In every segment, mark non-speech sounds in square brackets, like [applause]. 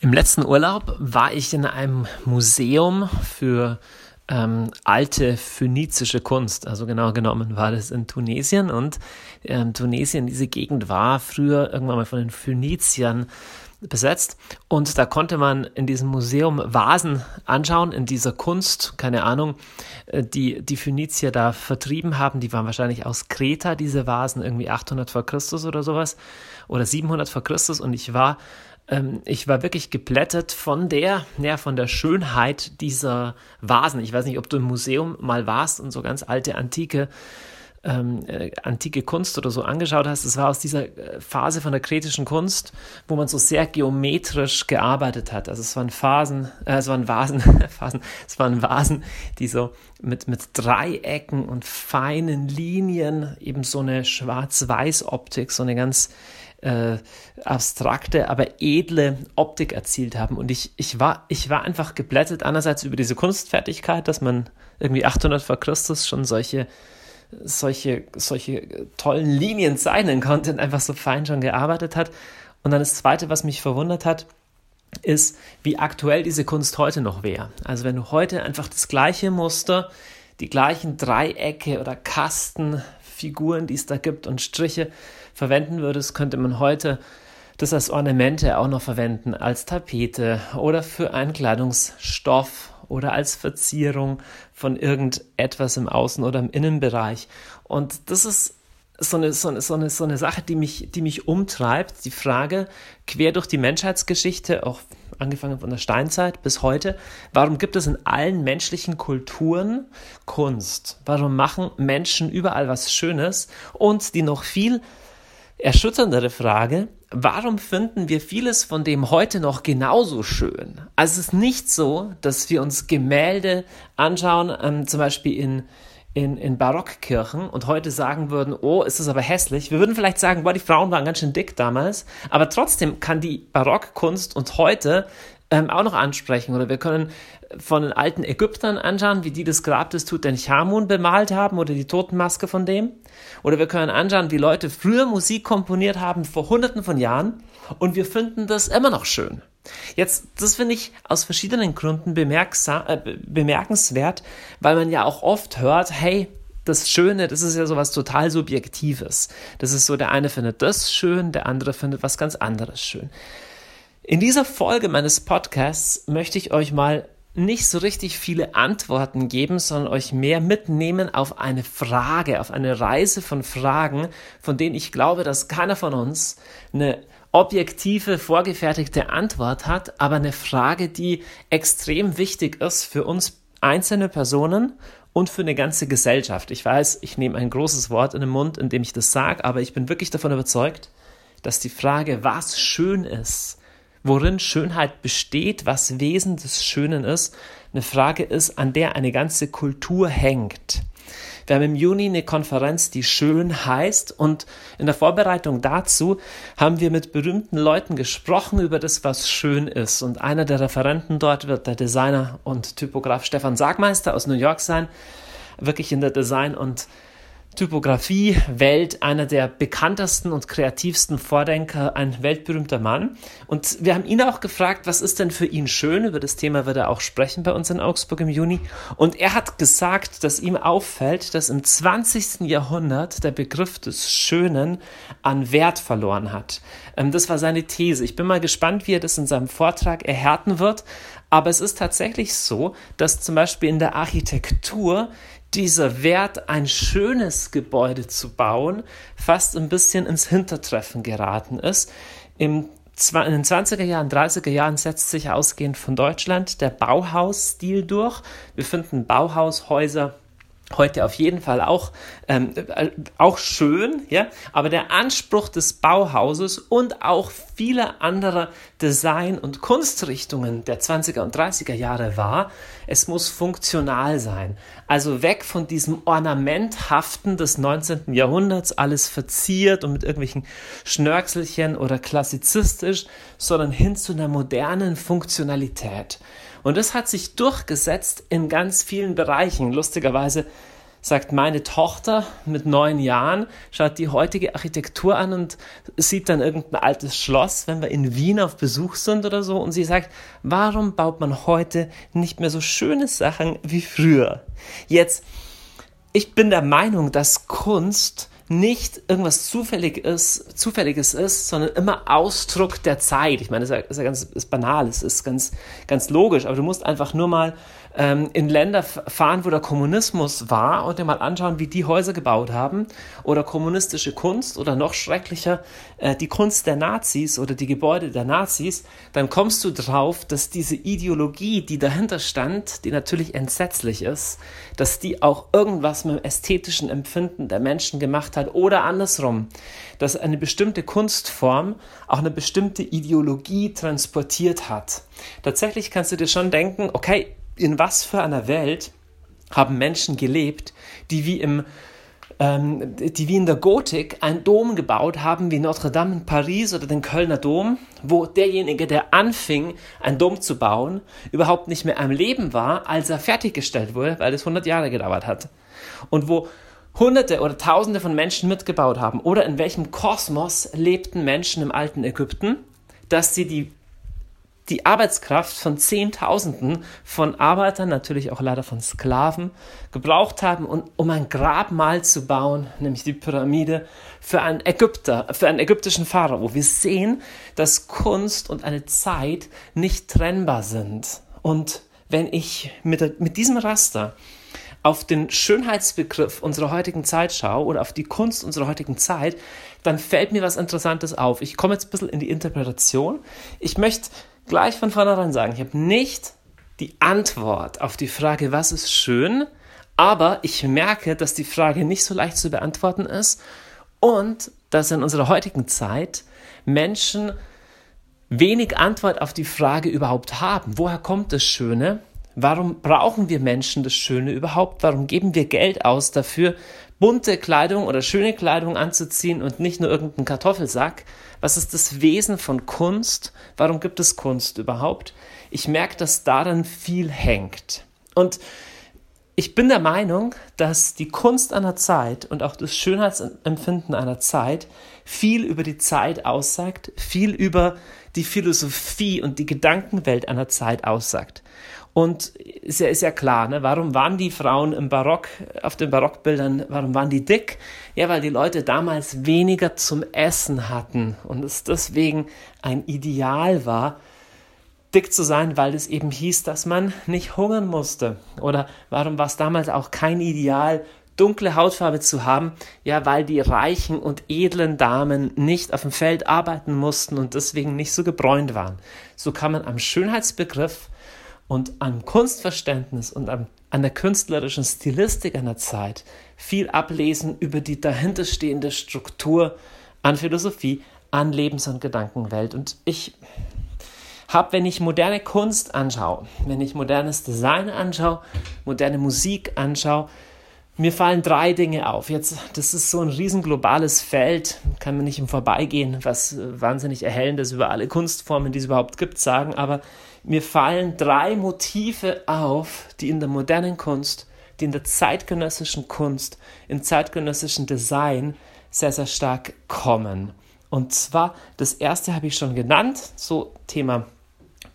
Im letzten Urlaub war ich in einem Museum für ähm, alte phönizische Kunst. Also genau genommen war das in Tunesien und ähm, Tunesien, diese Gegend war früher irgendwann mal von den Phöniziern besetzt. Und da konnte man in diesem Museum Vasen anschauen, in dieser Kunst, keine Ahnung, äh, die die Phönizier da vertrieben haben, die waren wahrscheinlich aus Kreta, diese Vasen, irgendwie 800 vor Christus oder sowas oder 700 vor Christus. Und ich war ähm, ich war wirklich geplättet von der, ja, von der Schönheit dieser Vasen. Ich weiß nicht, ob du im Museum mal warst und so ganz alte antike ähm, äh, antike Kunst oder so angeschaut hast, es war aus dieser äh, Phase von der kretischen Kunst, wo man so sehr geometrisch gearbeitet hat. Also es waren Phasen, äh, es waren Vasen, [laughs] Phasen, es waren Vasen, die so mit, mit Dreiecken und feinen Linien eben so eine Schwarz-Weiß-Optik, so eine ganz äh, abstrakte, aber edle Optik erzielt haben. Und ich, ich, war, ich war einfach geblättet, einerseits über diese Kunstfertigkeit, dass man irgendwie 800 vor Christus schon solche, solche, solche tollen Linien zeichnen konnte und einfach so fein schon gearbeitet hat. Und dann das Zweite, was mich verwundert hat, ist, wie aktuell diese Kunst heute noch wäre. Also wenn du heute einfach das gleiche Muster, die gleichen Dreiecke oder Kastenfiguren, die es da gibt und Striche verwenden würdest, könnte man heute das als Ornamente auch noch verwenden, als Tapete oder für einen Kleidungsstoff oder als Verzierung von irgendetwas im Außen- oder im Innenbereich. Und das ist so eine, so eine, so eine, so eine Sache, die mich, die mich umtreibt, die Frage, quer durch die Menschheitsgeschichte, auch angefangen von der Steinzeit bis heute, warum gibt es in allen menschlichen Kulturen Kunst? Warum machen Menschen überall was Schönes? Und die noch viel erschütterndere Frage, warum finden wir vieles von dem heute noch genauso schön? Also es ist nicht so, dass wir uns Gemälde anschauen, ähm, zum Beispiel in, in, in Barockkirchen und heute sagen würden, oh, ist das aber hässlich. Wir würden vielleicht sagen, boah, die Frauen waren ganz schön dick damals, aber trotzdem kann die Barockkunst uns heute ähm, auch noch ansprechen. Oder wir können von den alten Ägyptern anschauen, wie die das Grab des Tutanchamun bemalt haben oder die Totenmaske von dem. Oder wir können anschauen, wie Leute früher Musik komponiert haben vor hunderten von Jahren und wir finden das immer noch schön. Jetzt, das finde ich aus verschiedenen Gründen äh, bemerkenswert, weil man ja auch oft hört, hey, das Schöne, das ist ja sowas total Subjektives. Das ist so, der eine findet das schön, der andere findet was ganz anderes schön. In dieser Folge meines Podcasts möchte ich euch mal nicht so richtig viele Antworten geben, sondern euch mehr mitnehmen auf eine Frage, auf eine Reise von Fragen, von denen ich glaube, dass keiner von uns eine objektive, vorgefertigte Antwort hat, aber eine Frage, die extrem wichtig ist für uns einzelne Personen und für eine ganze Gesellschaft. Ich weiß, ich nehme ein großes Wort in den Mund, indem ich das sage, aber ich bin wirklich davon überzeugt, dass die Frage, was schön ist, worin Schönheit besteht, was Wesen des Schönen ist, eine Frage ist, an der eine ganze Kultur hängt. Wir haben im Juni eine Konferenz, die schön heißt und in der Vorbereitung dazu haben wir mit berühmten Leuten gesprochen über das, was schön ist. Und einer der Referenten dort wird der Designer und Typograf Stefan Sagmeister aus New York sein, wirklich in der Design- und Typografie-Welt einer der bekanntesten und kreativsten Vordenker, ein weltberühmter Mann. Und wir haben ihn auch gefragt, was ist denn für ihn schön? Über das Thema wird er auch sprechen bei uns in Augsburg im Juni. Und er hat gesagt, dass ihm auffällt, dass im 20. Jahrhundert der Begriff des Schönen an Wert verloren hat. Ähm, das war seine These. Ich bin mal gespannt, wie er das in seinem Vortrag erhärten wird. Aber es ist tatsächlich so, dass zum Beispiel in der Architektur dieser Wert, ein schönes Gebäude zu bauen, fast ein bisschen ins Hintertreffen geraten ist. Im in den 20er Jahren, 30er Jahren setzt sich ausgehend von Deutschland der Bauhausstil durch. Wir finden Bauhaushäuser heute auf jeden Fall auch, ähm, äh, auch schön, ja, aber der Anspruch des Bauhauses und auch vieler anderer Design- und Kunstrichtungen der 20er und 30er Jahre war, es muss funktional sein. Also weg von diesem Ornamenthaften des 19. Jahrhunderts, alles verziert und mit irgendwelchen Schnörkelchen oder klassizistisch, sondern hin zu einer modernen Funktionalität. Und das hat sich durchgesetzt in ganz vielen Bereichen. Lustigerweise sagt meine Tochter mit neun Jahren, schaut die heutige Architektur an und sieht dann irgendein altes Schloss, wenn wir in Wien auf Besuch sind oder so, und sie sagt, warum baut man heute nicht mehr so schöne Sachen wie früher? Jetzt, ich bin der Meinung, dass Kunst nicht irgendwas zufällig ist, Zufälliges ist, sondern immer Ausdruck der Zeit. Ich meine, das ist ja, ist ja ganz ist banal, es ist ganz, ganz logisch, aber du musst einfach nur mal ähm, in Länder fahren, wo der Kommunismus war und dir mal anschauen, wie die Häuser gebaut haben oder kommunistische Kunst oder noch schrecklicher äh, die Kunst der Nazis oder die Gebäude der Nazis, dann kommst du drauf, dass diese Ideologie, die dahinter stand, die natürlich entsetzlich ist, dass die auch irgendwas mit dem ästhetischen Empfinden der Menschen gemacht hat oder andersrum, dass eine bestimmte Kunstform auch eine bestimmte Ideologie transportiert hat. Tatsächlich kannst du dir schon denken, okay, in was für einer Welt haben Menschen gelebt, die wie im ähm, die wie in der Gotik einen Dom gebaut haben, wie Notre Dame in Paris oder den Kölner Dom, wo derjenige, der anfing, einen Dom zu bauen, überhaupt nicht mehr am Leben war, als er fertiggestellt wurde, weil es 100 Jahre gedauert hat. Und wo Hunderte oder Tausende von Menschen mitgebaut haben. Oder in welchem Kosmos lebten Menschen im alten Ägypten, dass sie die die Arbeitskraft von Zehntausenden von Arbeitern, natürlich auch leider von Sklaven, gebraucht haben, um ein Grabmal zu bauen, nämlich die Pyramide, für einen Ägypter, für einen ägyptischen Pharao. Wir sehen, dass Kunst und eine Zeit nicht trennbar sind. Und wenn ich mit, mit diesem Raster auf den Schönheitsbegriff unserer heutigen Zeit schaue oder auf die Kunst unserer heutigen Zeit, dann fällt mir was Interessantes auf. Ich komme jetzt ein bisschen in die Interpretation. Ich möchte gleich von vornherein sagen, ich habe nicht die Antwort auf die Frage, was ist schön, aber ich merke, dass die Frage nicht so leicht zu beantworten ist und dass in unserer heutigen Zeit Menschen wenig Antwort auf die Frage überhaupt haben. Woher kommt das Schöne? Warum brauchen wir Menschen das Schöne überhaupt? Warum geben wir Geld aus dafür, bunte Kleidung oder schöne Kleidung anzuziehen und nicht nur irgendeinen Kartoffelsack? Was ist das Wesen von Kunst? Warum gibt es Kunst überhaupt? Ich merke, dass daran viel hängt. Und ich bin der Meinung, dass die Kunst einer Zeit und auch das Schönheitsempfinden einer Zeit viel über die Zeit aussagt, viel über die Philosophie und die Gedankenwelt einer Zeit aussagt. Und ist ja, ist ja klar, ne? warum waren die Frauen im Barock, auf den Barockbildern, warum waren die dick? Ja, weil die Leute damals weniger zum Essen hatten und es deswegen ein Ideal war, dick zu sein, weil es eben hieß, dass man nicht hungern musste. Oder warum war es damals auch kein Ideal, dunkle Hautfarbe zu haben? Ja, weil die reichen und edlen Damen nicht auf dem Feld arbeiten mussten und deswegen nicht so gebräunt waren. So kann man am Schönheitsbegriff und am Kunstverständnis und am, an der künstlerischen Stilistik einer Zeit viel ablesen über die dahinterstehende Struktur an Philosophie, an Lebens- und Gedankenwelt. Und ich habe, wenn ich moderne Kunst anschaue, wenn ich modernes Design anschaue, moderne Musik anschaue, mir fallen drei Dinge auf. Jetzt, das ist so ein riesen globales Feld, kann man nicht im Vorbeigehen, was wahnsinnig erhellendes über alle Kunstformen, die es überhaupt gibt, sagen, aber mir fallen drei Motive auf, die in der modernen Kunst, die in der zeitgenössischen Kunst, im zeitgenössischen Design sehr, sehr stark kommen. Und zwar, das erste habe ich schon genannt, so Thema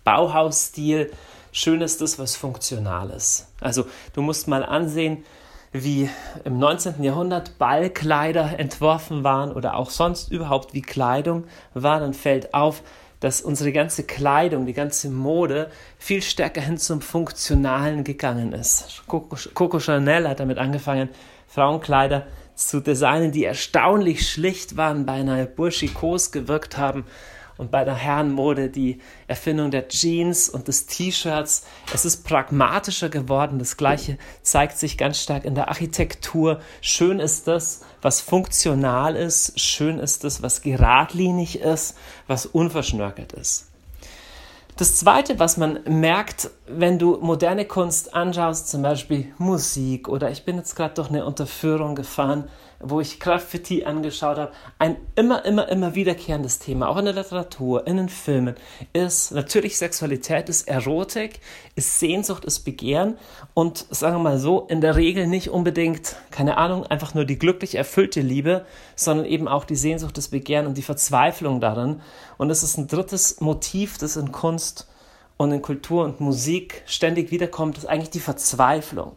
Bauhausstil. Schön ist das, was funktional ist. Also du musst mal ansehen, wie im 19. Jahrhundert Ballkleider entworfen waren oder auch sonst überhaupt wie Kleidung war, dann fällt auf, dass unsere ganze Kleidung, die ganze Mode viel stärker hin zum Funktionalen gegangen ist. Coco, Chanel hat damit angefangen, Frauenkleider zu designen, die erstaunlich schlicht waren, beinahe burschikos gewirkt haben und bei der Herrenmode die Erfindung der Jeans und des T-Shirts. Es ist pragmatischer geworden. Das Gleiche zeigt sich ganz stark in der Architektur. Schön ist das, was funktional ist. Schön ist das, was geradlinig ist, was unverschnörkelt ist. Das Zweite, was man merkt, wenn du moderne Kunst anschaust, zum Beispiel Musik oder ich bin jetzt gerade durch eine Unterführung gefahren, wo ich Graffiti angeschaut habe, ein immer, immer, immer wiederkehrendes Thema, auch in der Literatur, in den Filmen, ist natürlich Sexualität, ist Erotik, ist Sehnsucht, ist Begehren und sagen wir mal so, in der Regel nicht unbedingt, keine Ahnung, einfach nur die glücklich erfüllte Liebe, sondern eben auch die Sehnsucht, das Begehren und die Verzweiflung darin. Und es ist ein drittes Motiv, das in Kunst und in Kultur und Musik ständig wiederkommt, ist eigentlich die Verzweiflung.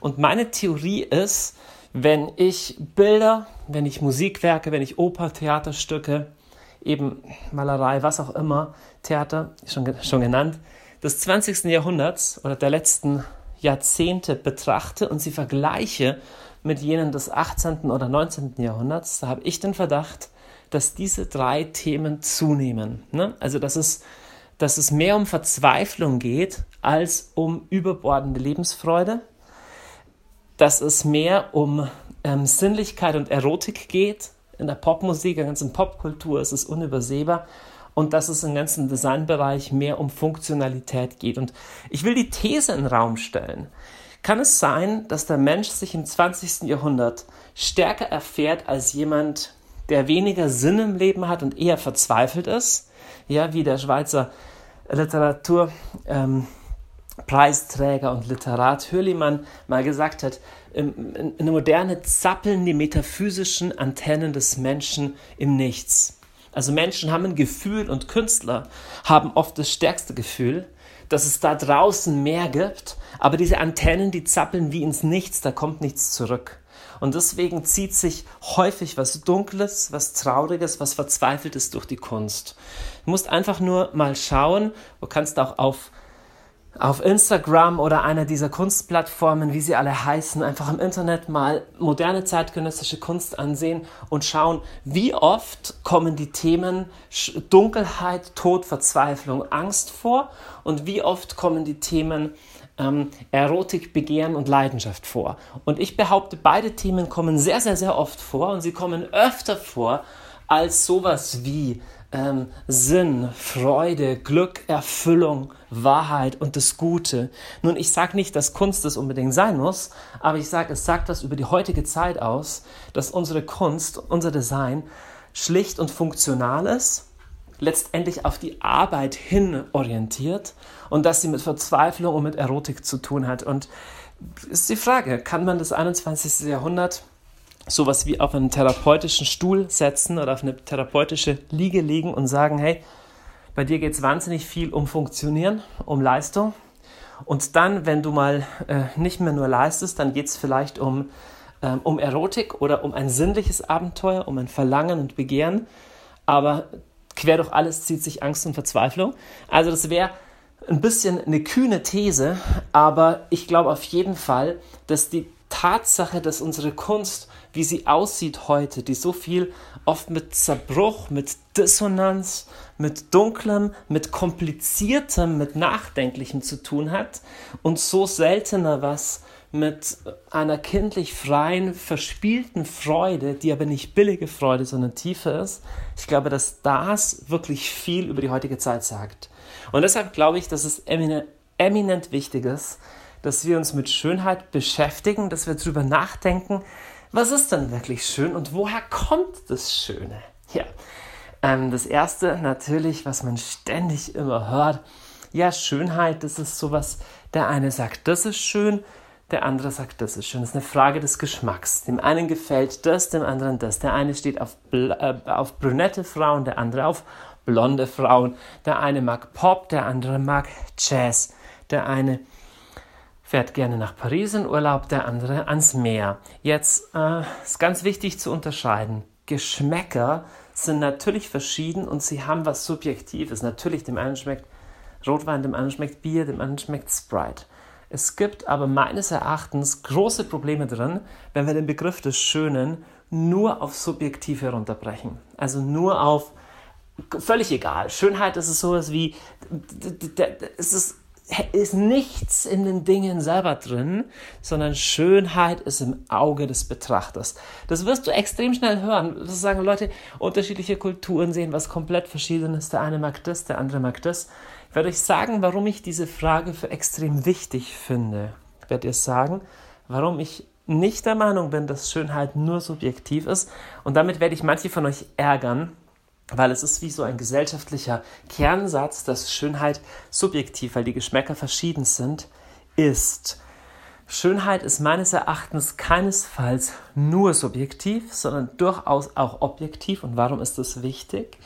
Und meine Theorie ist, wenn ich Bilder, wenn ich Musikwerke, wenn ich Oper, Theaterstücke, eben Malerei, was auch immer, Theater, schon, schon genannt, des 20. Jahrhunderts oder der letzten Jahrzehnte betrachte und sie vergleiche mit jenen des 18. oder 19. Jahrhunderts, da habe ich den Verdacht, dass diese drei Themen zunehmen. Ne? Also dass es, dass es mehr um Verzweiflung geht als um überbordende Lebensfreude, dass es mehr um ähm, Sinnlichkeit und Erotik geht. In der Popmusik, in der ganzen Popkultur ist es unübersehbar. Und dass es im ganzen Designbereich mehr um Funktionalität geht. Und ich will die These in den Raum stellen. Kann es sein, dass der Mensch sich im 20. Jahrhundert stärker erfährt als jemand, der weniger Sinn im Leben hat und eher verzweifelt ist? Ja, wie der Schweizer Literatur. Ähm, Preisträger und Literat Hürlimann mal gesagt hat, in der Moderne zappeln die metaphysischen Antennen des Menschen im Nichts. Also Menschen haben ein Gefühl und Künstler haben oft das stärkste Gefühl, dass es da draußen mehr gibt, aber diese Antennen, die zappeln wie ins Nichts, da kommt nichts zurück. Und deswegen zieht sich häufig was Dunkles, was Trauriges, was Verzweifeltes durch die Kunst. Du musst einfach nur mal schauen, du kannst auch auf auf Instagram oder einer dieser Kunstplattformen, wie sie alle heißen, einfach im Internet mal moderne zeitgenössische Kunst ansehen und schauen, wie oft kommen die Themen Dunkelheit, Tod, Verzweiflung, Angst vor und wie oft kommen die Themen ähm, Erotik, Begehren und Leidenschaft vor. Und ich behaupte, beide Themen kommen sehr, sehr, sehr oft vor und sie kommen öfter vor als sowas wie ähm, Sinn, Freude, Glück, Erfüllung, Wahrheit und das Gute. Nun, ich sage nicht, dass Kunst das unbedingt sein muss, aber ich sage, es sagt was über die heutige Zeit aus, dass unsere Kunst, unser Design schlicht und funktional ist, letztendlich auf die Arbeit hin orientiert und dass sie mit Verzweiflung und mit Erotik zu tun hat. Und ist die Frage, kann man das 21. Jahrhundert sowas wie auf einen therapeutischen Stuhl setzen oder auf eine therapeutische Liege legen und sagen, hey, bei dir geht es wahnsinnig viel um Funktionieren, um Leistung. Und dann, wenn du mal äh, nicht mehr nur leistest, dann geht es vielleicht um, ähm, um Erotik oder um ein sinnliches Abenteuer, um ein Verlangen und Begehren. Aber quer durch alles zieht sich Angst und Verzweiflung. Also das wäre ein bisschen eine kühne These, aber ich glaube auf jeden Fall, dass die Tatsache, dass unsere Kunst, wie sie aussieht heute, die so viel oft mit Zerbruch, mit Dissonanz, mit Dunklem, mit Kompliziertem, mit Nachdenklichem zu tun hat und so seltener was mit einer kindlich freien, verspielten Freude, die aber nicht billige Freude, sondern tiefe ist. Ich glaube, dass das wirklich viel über die heutige Zeit sagt. Und deshalb glaube ich, dass es eminent, eminent wichtig ist, dass wir uns mit Schönheit beschäftigen, dass wir darüber nachdenken, was ist denn wirklich schön und woher kommt das Schöne? Ja, ähm, das erste natürlich, was man ständig immer hört, ja, Schönheit, das ist sowas, der eine sagt, das ist schön, der andere sagt, das ist schön. Das ist eine Frage des Geschmacks. Dem einen gefällt das, dem anderen das. Der eine steht auf, äh, auf brünette Frauen, der andere auf blonde Frauen. Der eine mag Pop, der andere mag Jazz. Der eine fährt gerne nach Paris in Urlaub, der andere ans Meer. Jetzt äh, ist ganz wichtig zu unterscheiden. Geschmäcker sind natürlich verschieden und sie haben was Subjektives. Natürlich, dem einen schmeckt Rotwein, dem anderen schmeckt Bier, dem anderen schmeckt Sprite. Es gibt aber meines Erachtens große Probleme drin, wenn wir den Begriff des Schönen nur auf subjektiv herunterbrechen. Also nur auf völlig egal. Schönheit ist es sowas wie, es ist ist nichts in den Dingen selber drin, sondern Schönheit ist im Auge des Betrachters. Das wirst du extrem schnell hören. Das sagen Leute, unterschiedliche Kulturen sehen was komplett Verschiedenes. Der eine mag das, der andere mag das. Ich werde euch sagen, warum ich diese Frage für extrem wichtig finde. Ich werde dir sagen, warum ich nicht der Meinung bin, dass Schönheit nur subjektiv ist. Und damit werde ich manche von euch ärgern, weil es ist wie so ein gesellschaftlicher Kernsatz, dass Schönheit subjektiv, weil die Geschmäcker verschieden sind, ist. Schönheit ist meines Erachtens keinesfalls nur subjektiv, sondern durchaus auch objektiv. Und warum ist das wichtig?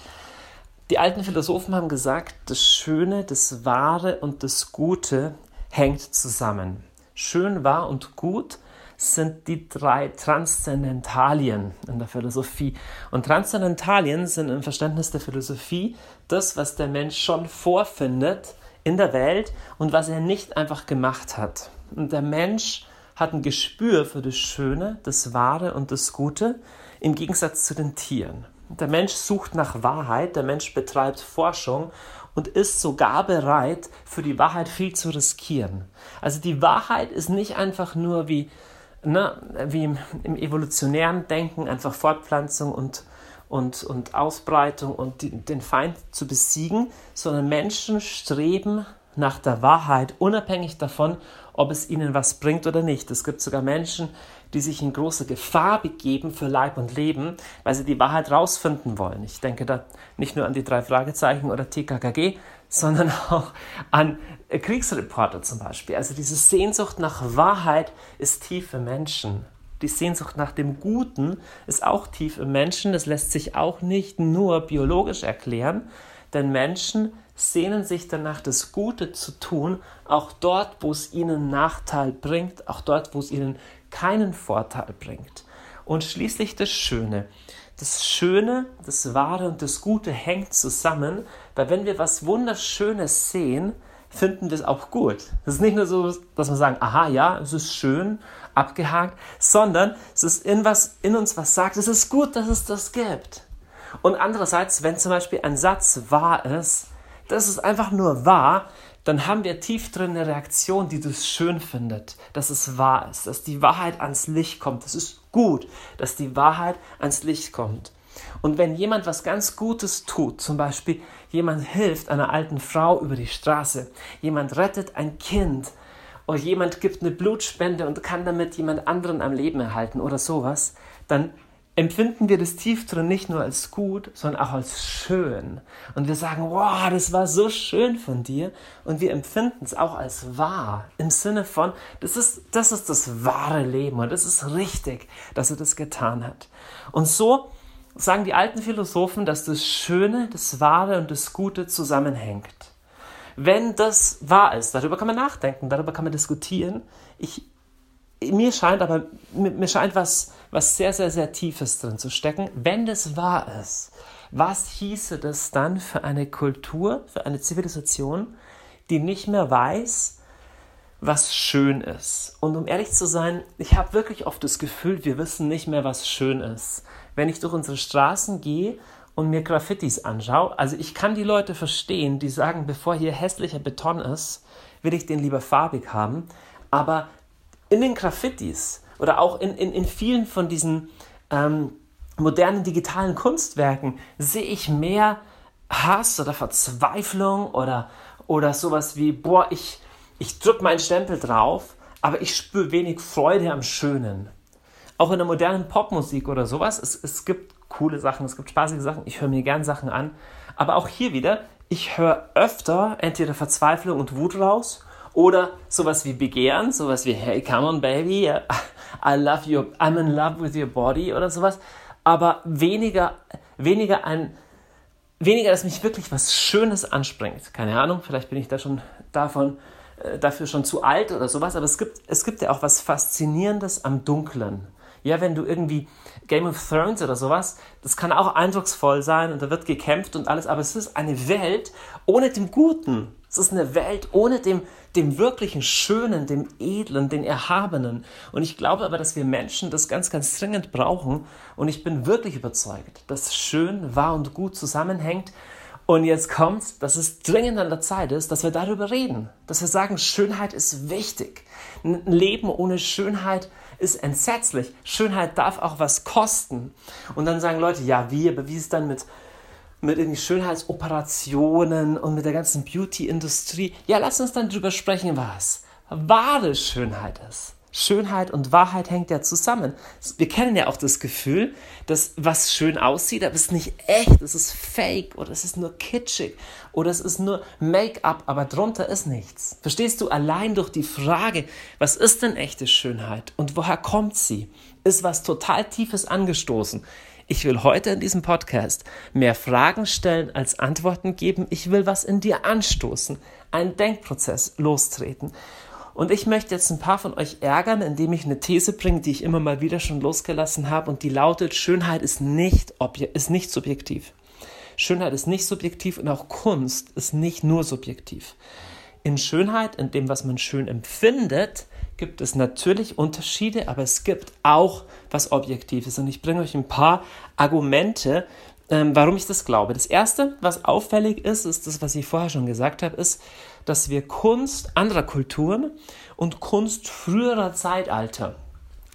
Die alten Philosophen haben gesagt, das Schöne, das Wahre und das Gute hängt zusammen. Schön, wahr und gut sind die drei Transzendentalien in der Philosophie. Und Transzendentalien sind im Verständnis der Philosophie das, was der Mensch schon vorfindet in der Welt und was er nicht einfach gemacht hat. Und der Mensch hat ein Gespür für das Schöne, das Wahre und das Gute im Gegensatz zu den Tieren. Der Mensch sucht nach Wahrheit, der Mensch betreibt Forschung und ist sogar bereit, für die Wahrheit viel zu riskieren. Also die Wahrheit ist nicht einfach nur wie ne, wie im, im, evolutionären Denken einfach Fortpflanzung und, und, und Ausbreitung und die, den Feind zu besiegen, sondern Menschen streben nach der Wahrheit, unabhängig davon, ob es ihnen was bringt oder nicht. Es gibt sogar Menschen, die sich in große Gefahr begeben für Leib und Leben, weil sie die Wahrheit rausfinden wollen. Ich denke da nicht nur an die drei Fragezeichen oder TKKG, sondern [laughs] auch an Kriegsreporter zum Beispiel. Also diese Sehnsucht nach Wahrheit ist tief im Menschen. Die Sehnsucht nach dem Guten ist auch tief im Menschen. Das lässt sich auch nicht nur biologisch erklären, denn Menschen sehnen sich danach, das Gute zu tun, auch dort, wo es ihnen Nachteil bringt, auch dort, wo es ihnen keinen Vorteil bringt. Und schließlich das Schöne. Das Schöne, das Wahre und das Gute hängt zusammen, weil wenn wir was Wunderschönes sehen, finden wir es auch gut. Es ist nicht nur so, dass wir sagen, aha, ja, es ist schön, abgehakt, sondern es ist in, was, in uns was sagt, es ist gut, dass es das gibt. Und andererseits, wenn zum Beispiel ein Satz wahr ist, das ist einfach nur wahr, dann haben wir tief drin eine Reaktion, die das schön findet, dass es wahr ist, dass die Wahrheit ans Licht kommt. Das ist gut, dass die Wahrheit ans Licht kommt. Und wenn jemand was ganz Gutes tut, zum Beispiel jemand hilft einer alten Frau über die Straße, jemand rettet ein Kind oder jemand gibt eine Blutspende und kann damit jemand anderen am Leben erhalten oder sowas, dann empfinden wir das tief drin nicht nur als gut, sondern auch als schön. Und wir sagen, wow, das war so schön von dir. Und wir empfinden es auch als wahr. Im Sinne von, das ist, das ist das wahre Leben und es ist richtig, dass er das getan hat. Und so sagen die alten Philosophen, dass das Schöne, das Wahre und das Gute zusammenhängt. Wenn das wahr ist, darüber kann man nachdenken, darüber kann man diskutieren. Ich, mir scheint aber, mir, scheint was, was sehr, sehr, sehr Tiefes drin zu stecken. Wenn das wahr ist, was hieße das dann für eine Kultur, für eine Zivilisation, die nicht mehr weiß, was schön ist. Und um ehrlich zu sein, ich habe wirklich oft das Gefühl, wir wissen nicht mehr, was schön ist. Wenn ich durch unsere Straßen gehe und mir Graffitis anschaue, also ich kann die Leute verstehen, die sagen, bevor hier hässlicher Beton ist, will ich den lieber farbig haben. Aber in den Graffitis oder auch in, in, in vielen von diesen ähm, modernen digitalen Kunstwerken sehe ich mehr Hass oder Verzweiflung oder, oder sowas wie, boah, ich, ich drücke meinen Stempel drauf, aber ich spüre wenig Freude am Schönen. Auch in der modernen Popmusik oder sowas, es, es gibt coole Sachen, es gibt spaßige Sachen, ich höre mir gern Sachen an. Aber auch hier wieder, ich höre öfter entweder Verzweiflung und Wut raus oder sowas wie Begehren, sowas wie Hey, come on, baby, I love you, I'm in love with your body oder sowas. Aber weniger, weniger ein, weniger, dass mich wirklich was Schönes anspringt. Keine Ahnung, vielleicht bin ich da schon davon äh, dafür schon zu alt oder sowas, aber es gibt, es gibt ja auch was Faszinierendes am Dunklen. Ja, wenn du irgendwie Game of Thrones oder sowas, das kann auch eindrucksvoll sein und da wird gekämpft und alles, aber es ist eine Welt ohne dem Guten. Es ist eine Welt ohne dem, dem wirklichen Schönen, dem Edlen, den Erhabenen. Und ich glaube aber, dass wir Menschen das ganz, ganz dringend brauchen. Und ich bin wirklich überzeugt, dass schön, wahr und gut zusammenhängt Und jetzt kommt's, dass es dringend an der Zeit ist, dass wir darüber reden. Dass wir sagen, Schönheit ist wichtig. Ein Leben ohne Schönheit ist entsetzlich. Schönheit darf auch was kosten. Und dann sagen Leute, ja, wie, aber wie ist es dann mit, mit irgendwie Schönheitsoperationen und mit der ganzen Beauty-Industrie? Ja, lass uns dann drüber sprechen, was wahre Schönheit ist. Schönheit und Wahrheit hängt ja zusammen. Wir kennen ja auch das Gefühl, dass was schön aussieht, aber es ist nicht echt, es ist fake oder es ist nur kitschig oder es ist nur Make-up, aber drunter ist nichts. Verstehst du? Allein durch die Frage, was ist denn echte Schönheit und woher kommt sie, ist was total Tiefes angestoßen. Ich will heute in diesem Podcast mehr Fragen stellen als Antworten geben. Ich will was in dir anstoßen, einen Denkprozess lostreten. Und ich möchte jetzt ein paar von euch ärgern, indem ich eine These bringe, die ich immer mal wieder schon losgelassen habe und die lautet, Schönheit ist nicht, ist nicht subjektiv. Schönheit ist nicht subjektiv und auch Kunst ist nicht nur subjektiv. In Schönheit, in dem, was man schön empfindet, gibt es natürlich Unterschiede, aber es gibt auch was Objektives. Und ich bringe euch ein paar Argumente, ähm, warum ich das glaube. Das Erste, was auffällig ist, ist das, was ich vorher schon gesagt habe, ist, dass wir Kunst anderer Kulturen und Kunst früherer Zeitalter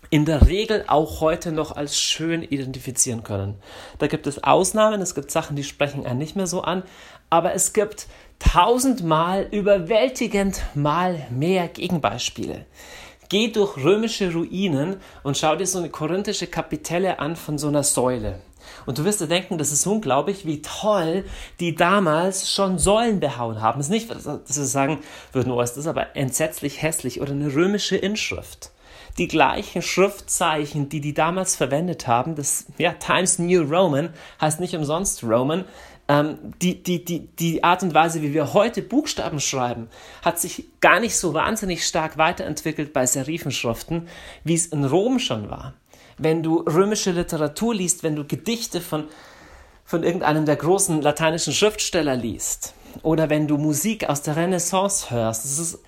in der Regel auch heute noch als schön identifizieren können. Da gibt es Ausnahmen, es gibt Sachen, die sprechen einen nicht mehr so an, aber es gibt tausendmal, überwältigend mal mehr Gegenbeispiele. Geh durch römische Ruinen und schau dir so eine korinthische Kapitelle an von so einer Säule. Und du wirst dir denken, das ist unglaublich, wie toll die damals schon Säulen behauen haben. Es ist nicht, dass wir sagen würden, oh, ist das aber entsetzlich hässlich oder eine römische Inschrift. Die gleichen Schriftzeichen, die die damals verwendet haben, das ja, Times New Roman heißt nicht umsonst Roman, ähm, die, die, die, die Art und Weise, wie wir heute Buchstaben schreiben, hat sich gar nicht so wahnsinnig stark weiterentwickelt bei Serifenschriften, wie es in Rom schon war wenn du römische Literatur liest, wenn du Gedichte von, von irgendeinem der großen lateinischen Schriftsteller liest oder wenn du Musik aus der Renaissance hörst. Es ist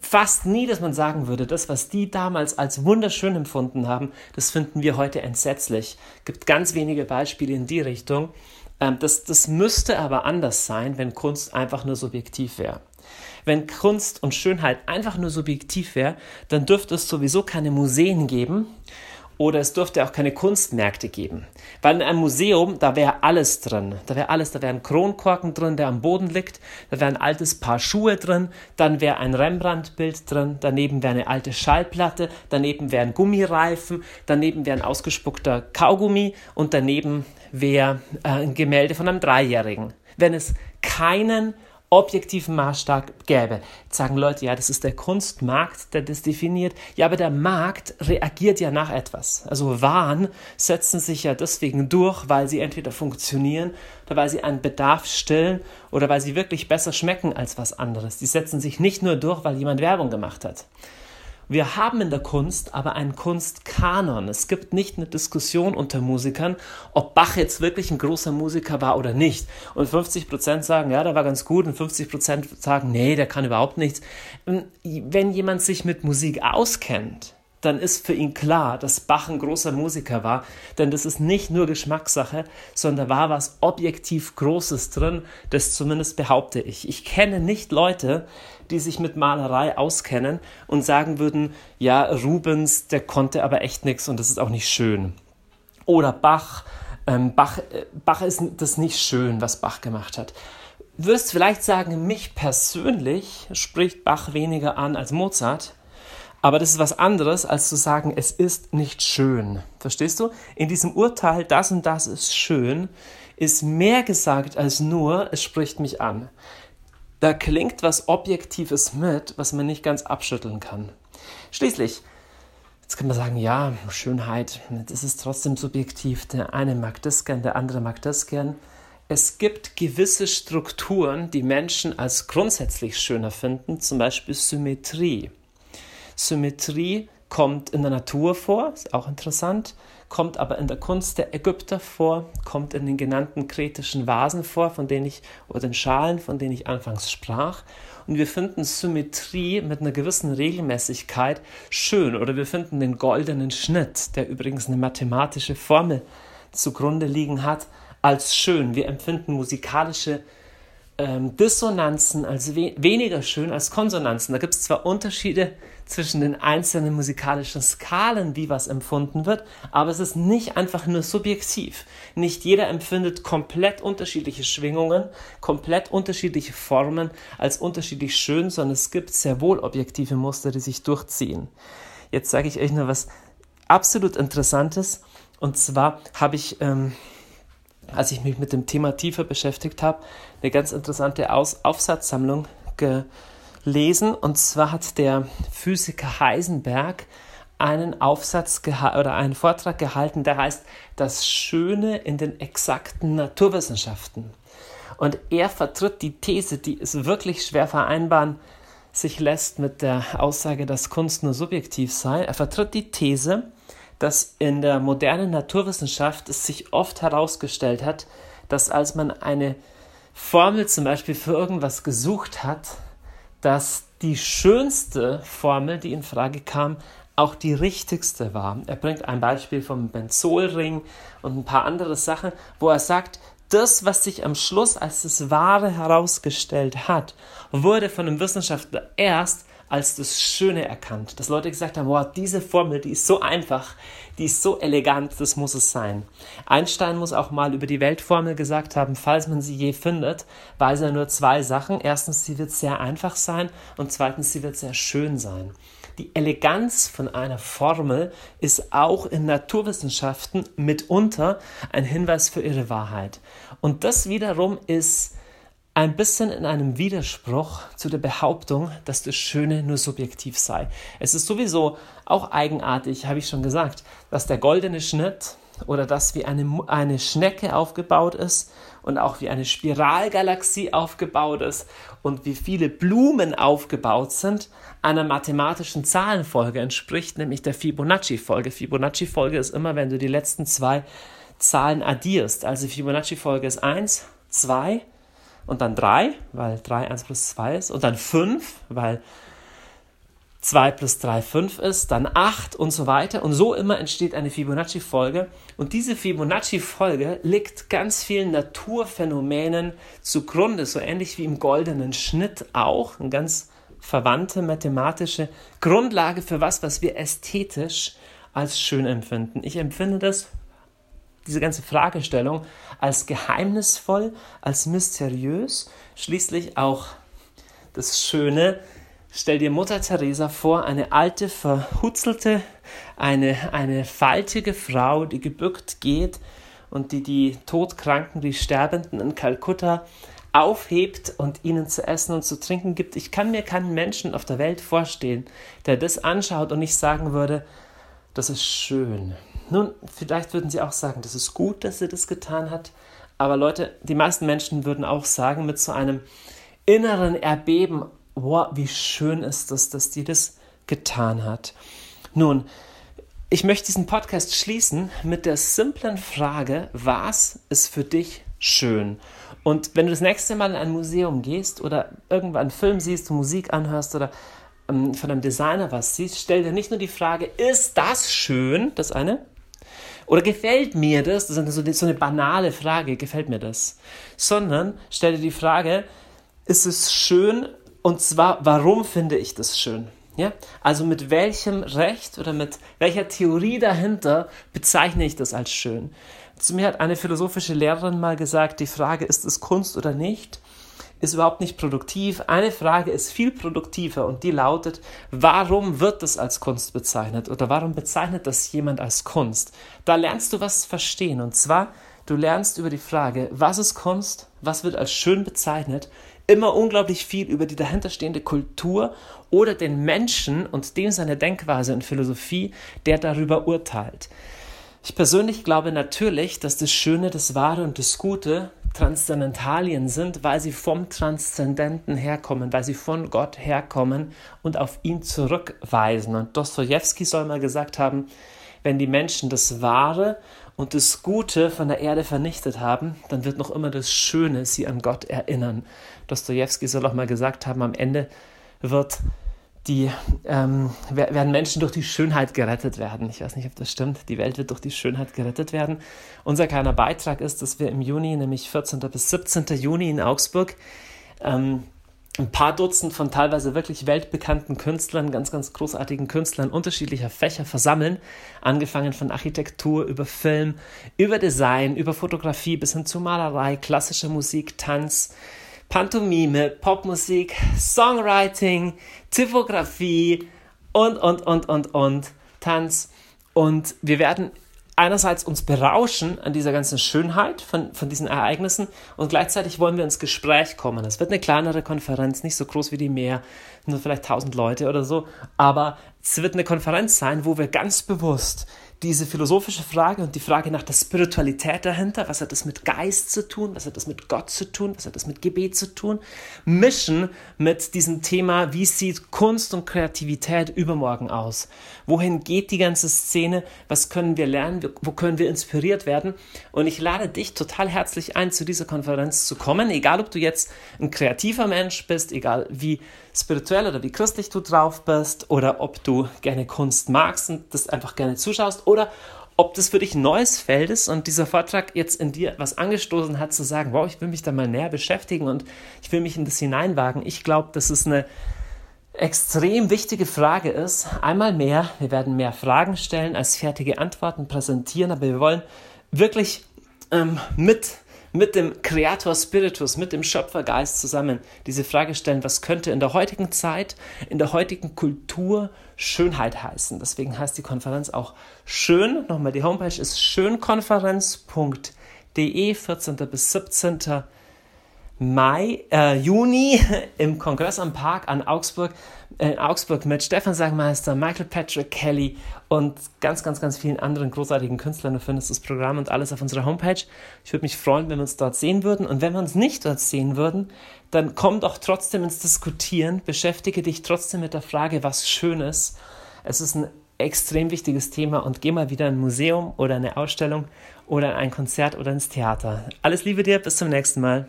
fast nie, dass man sagen würde, das, was die damals als wunderschön empfunden haben, das finden wir heute entsetzlich. Es gibt ganz wenige Beispiele in die Richtung. Ähm, das, das müsste aber anders sein, wenn Kunst einfach nur subjektiv wäre. Wenn Kunst und Schönheit einfach nur subjektiv wäre, dann dürfte es sowieso keine Museen geben oder es dürfte auch keine Kunstmärkte geben. Weil in einem Museum, da wäre alles drin. Da wäre alles, da wäre ein Kronkorken drin, der am Boden liegt, da wäre ein altes Paar Schuhe drin, dann wäre ein Rembrandt-Bild drin, daneben wäre eine alte Schallplatte, daneben wären Gummireifen, daneben wäre ein ausgespuckter Kaugummi und daneben wäre äh, ein Gemälde von einem Dreijährigen. Wenn es keinen objektiven Maßstab gäbe. Jetzt sagen Leute, ja, das ist der Kunstmarkt, der das definiert. Ja, aber der Markt reagiert ja nach etwas. Also Waren setzen sich ja deswegen durch, weil sie entweder funktionieren oder weil sie einen Bedarf stillen oder weil sie wirklich besser schmecken als was anderes. Die setzen sich nicht nur durch, weil jemand Werbung gemacht hat. Wir haben in der Kunst aber einen Kunstkanon. Es gibt nicht eine Diskussion unter Musikern, ob Bach jetzt wirklich ein großer Musiker war oder nicht. Und 50 Prozent sagen, ja, der war ganz gut, und 50 Prozent sagen, nee, der kann überhaupt nichts. Wenn jemand sich mit Musik auskennt, dann ist für ihn klar, dass Bach ein großer Musiker war, denn das ist nicht nur Geschmackssache, sondern da war was objektiv Großes drin, das zumindest behaupte ich. Ich kenne nicht Leute, die sich mit Malerei auskennen und sagen würden, ja, Rubens, der konnte aber echt nichts und das ist auch nicht schön. Oder Bach, ähm, Bach, äh, Bach ist das nicht schön, was Bach gemacht hat. Wirst vielleicht sagen, mich persönlich spricht Bach weniger an als Mozart, aber das ist was anderes, als zu sagen, es ist nicht schön. Verstehst du? In diesem Urteil, das und das ist schön, ist mehr gesagt als nur, es spricht mich an da klingt was Objektives mit, was man nicht ganz abschütteln kann. Schließlich, jetzt kann man sagen, ja, Schönheit, das ist trotzdem subjektiv. Der eine mag das gern, der andere mag das gern. Es gibt gewisse Strukturen, die Menschen als grundsätzlich schöner finden, zum Beispiel Symmetrie. Symmetrie kommt in der Natur vor, ist auch interessant kommt aber in der Kunst der Ägypter vor, kommt in den genannten kretischen Vasen vor, von denen ich, oder den Schalen, von denen ich anfangs sprach. Und wir finden Symmetrie mit einer gewissen Regelmäßigkeit schön. Oder wir finden den goldenen Schnitt, der übrigens eine mathematische Formel zugrunde liegen hat. als schön. Wir empfinden musikalische ähm, Dissonanzen als we weniger schön als Konsonanzen. Da gibt es zwar Unterschiede zwischen den einzelnen musikalischen Skalen, wie was empfunden wird, aber es ist nicht einfach nur subjektiv. Nicht jeder empfindet komplett unterschiedliche Schwingungen, komplett unterschiedliche Formen als unterschiedlich schön, sondern es gibt sehr wohl objektive Muster, die sich durchziehen. Jetzt sage ich euch nur was absolut Interessantes. Und zwar habe ich ähm, als ich mich mit dem Thema tiefer beschäftigt habe, eine ganz interessante Aus Aufsatzsammlung gelesen. Und zwar hat der Physiker Heisenberg einen Aufsatz oder einen Vortrag gehalten, der heißt Das Schöne in den exakten Naturwissenschaften. Und er vertritt die These, die es wirklich schwer vereinbaren sich lässt mit der Aussage, dass Kunst nur subjektiv sei. Er vertritt die These, dass in der modernen Naturwissenschaft es sich oft herausgestellt hat, dass als man eine Formel zum Beispiel für irgendwas gesucht hat, dass die schönste Formel, die in Frage kam, auch die richtigste war. Er bringt ein Beispiel vom Benzolring und ein paar andere Sachen, wo er sagt, das, was sich am Schluss als das Wahre herausgestellt hat, wurde von einem Wissenschaftler erst als das Schöne erkannt. Dass Leute gesagt haben, wow, diese Formel, die ist so einfach, die ist so elegant, das muss es sein. Einstein muss auch mal über die Weltformel gesagt haben, falls man sie je findet, weiß er nur zwei Sachen. Erstens, sie wird sehr einfach sein und zweitens, sie wird sehr schön sein. Die Eleganz von einer Formel ist auch in Naturwissenschaften mitunter ein Hinweis für ihre Wahrheit. Und das wiederum ist ein bisschen in einem Widerspruch zu der Behauptung, dass das Schöne nur subjektiv sei. Es ist sowieso auch eigenartig, habe ich schon gesagt, dass der goldene Schnitt oder das wie eine, eine Schnecke aufgebaut ist und auch wie eine Spiralgalaxie aufgebaut ist und wie viele Blumen aufgebaut sind, einer mathematischen Zahlenfolge entspricht, nämlich der Fibonacci-Folge. Fibonacci-Folge ist immer, wenn du die letzten zwei Zahlen addierst. Also Fibonacci-Folge ist 1, 2, und dann 3, weil 3 1 plus 2 ist, und dann 5, weil 2 plus 3 5 ist, dann 8 und so weiter. Und so immer entsteht eine Fibonacci-Folge. Und diese Fibonacci-Folge liegt ganz vielen Naturphänomenen zugrunde, so ähnlich wie im goldenen Schnitt auch. Eine ganz verwandte mathematische Grundlage für was, was wir ästhetisch als schön empfinden. Ich empfinde das diese ganze Fragestellung als geheimnisvoll, als mysteriös, schließlich auch das Schöne. Stell dir Mutter Teresa vor, eine alte, verhutzelte, eine, eine faltige Frau, die gebückt geht und die die Todkranken, die Sterbenden in Kalkutta aufhebt und ihnen zu essen und zu trinken gibt. Ich kann mir keinen Menschen auf der Welt vorstellen, der das anschaut und nicht sagen würde, das ist schön. Nun, vielleicht würden sie auch sagen, das ist gut, dass sie das getan hat. Aber Leute, die meisten Menschen würden auch sagen, mit so einem inneren Erbeben, wow, wie schön ist das, dass die das getan hat. Nun, ich möchte diesen Podcast schließen mit der simplen Frage, was ist für dich schön? Und wenn du das nächste Mal in ein Museum gehst oder irgendwann einen Film siehst, Musik anhörst oder ähm, von einem Designer was siehst, stell dir nicht nur die Frage, ist das schön, das eine, oder gefällt mir das? Das ist so eine banale Frage, gefällt mir das? Sondern stell dir die Frage, ist es schön? Und zwar, warum finde ich das schön? Ja? Also mit welchem Recht oder mit welcher Theorie dahinter bezeichne ich das als schön? Zu mir hat eine philosophische Lehrerin mal gesagt, die Frage, ist es Kunst oder nicht, ist überhaupt nicht produktiv. Eine Frage ist viel produktiver und die lautet, warum wird das als Kunst bezeichnet oder warum bezeichnet das jemand als Kunst? Da lernst du was verstehen und zwar, du lernst über die Frage, was ist Kunst, was wird als schön bezeichnet, immer unglaublich viel über die dahinterstehende Kultur oder den Menschen und dem seine Denkweise und Philosophie, der darüber urteilt. Ich persönlich glaube natürlich, dass das Schöne, das Wahre und das Gute Transzendentalien sind, weil sie vom Transzendenten herkommen, weil sie von Gott herkommen und auf ihn zurückweisen. Und Dostoevsky soll mal gesagt haben, wenn die Menschen das Wahre und das Gute von der Erde vernichtet haben, dann wird noch immer das Schöne sie an Gott erinnern. Dostoevsky soll auch mal gesagt haben, am Ende wird die ähm, werden Menschen durch die Schönheit gerettet werden. Ich weiß nicht, ob das stimmt. Die Welt wird durch die Schönheit gerettet werden. Unser kleiner Beitrag ist, dass wir im Juni, nämlich 14. bis 17. Juni in Augsburg, ähm, ein paar Dutzend von teilweise wirklich weltbekannten Künstlern, ganz, ganz großartigen Künstlern unterschiedlicher Fächer versammeln, angefangen von Architektur über Film, über Design, über Fotografie bis hin zu Malerei, klassische Musik, Tanz, Pantomime, Popmusik, Songwriting, Typografie und, und, und, und, und, Tanz. Und wir werden einerseits uns berauschen an dieser ganzen Schönheit von, von diesen Ereignissen und gleichzeitig wollen wir ins Gespräch kommen. Es wird eine kleinere Konferenz, nicht so groß wie die Meer, nur vielleicht 1000 Leute oder so, aber es wird eine Konferenz sein, wo wir ganz bewusst diese philosophische Frage und die Frage nach der Spiritualität dahinter, was hat das mit Geist zu tun, was hat das mit Gott zu tun, was hat das mit Gebet zu tun, mischen mit diesem Thema, wie sieht Kunst und Kreativität übermorgen aus? Wohin geht die ganze Szene? Was können wir lernen? Wo können wir inspiriert werden? Und ich lade dich total herzlich ein, zu dieser Konferenz zu kommen, egal ob du jetzt ein kreativer Mensch bist, egal wie spirituell oder wie christlich du drauf bist oder ob du gerne Kunst magst und das einfach gerne zuschaust oder ob das für dich ein neues Feld ist und dieser Vortrag jetzt in dir was angestoßen hat, zu sagen, wow, ich will mich da mal näher beschäftigen und ich will mich in das hineinwagen. Ich glaube, dass es eine extrem wichtige Frage ist. Einmal mehr, wir werden mehr Fragen stellen als fertige Antworten präsentieren, aber wir wollen wirklich ähm, mit mit dem Creator Spiritus, mit dem Schöpfergeist zusammen diese Frage stellen, was könnte in der heutigen Zeit, in der heutigen Kultur Schönheit heißen. Deswegen heißt die Konferenz auch schön. Nochmal, die Homepage ist schönkonferenz.de, 14. bis 17. Mai, äh, Juni [laughs] im Kongress am Park an Augsburg, in äh, Augsburg mit Stefan Sagmeister, Michael Patrick Kelly und ganz, ganz, ganz vielen anderen großartigen Künstlern. Du findest das Programm und alles auf unserer Homepage. Ich würde mich freuen, wenn wir uns dort sehen würden. Und wenn wir uns nicht dort sehen würden, dann komm doch trotzdem ins Diskutieren. Beschäftige dich trotzdem mit der Frage, was schön ist. Es ist ein extrem wichtiges Thema und geh mal wieder in ein Museum oder eine Ausstellung oder in ein Konzert oder ins Theater. Alles Liebe dir, bis zum nächsten Mal.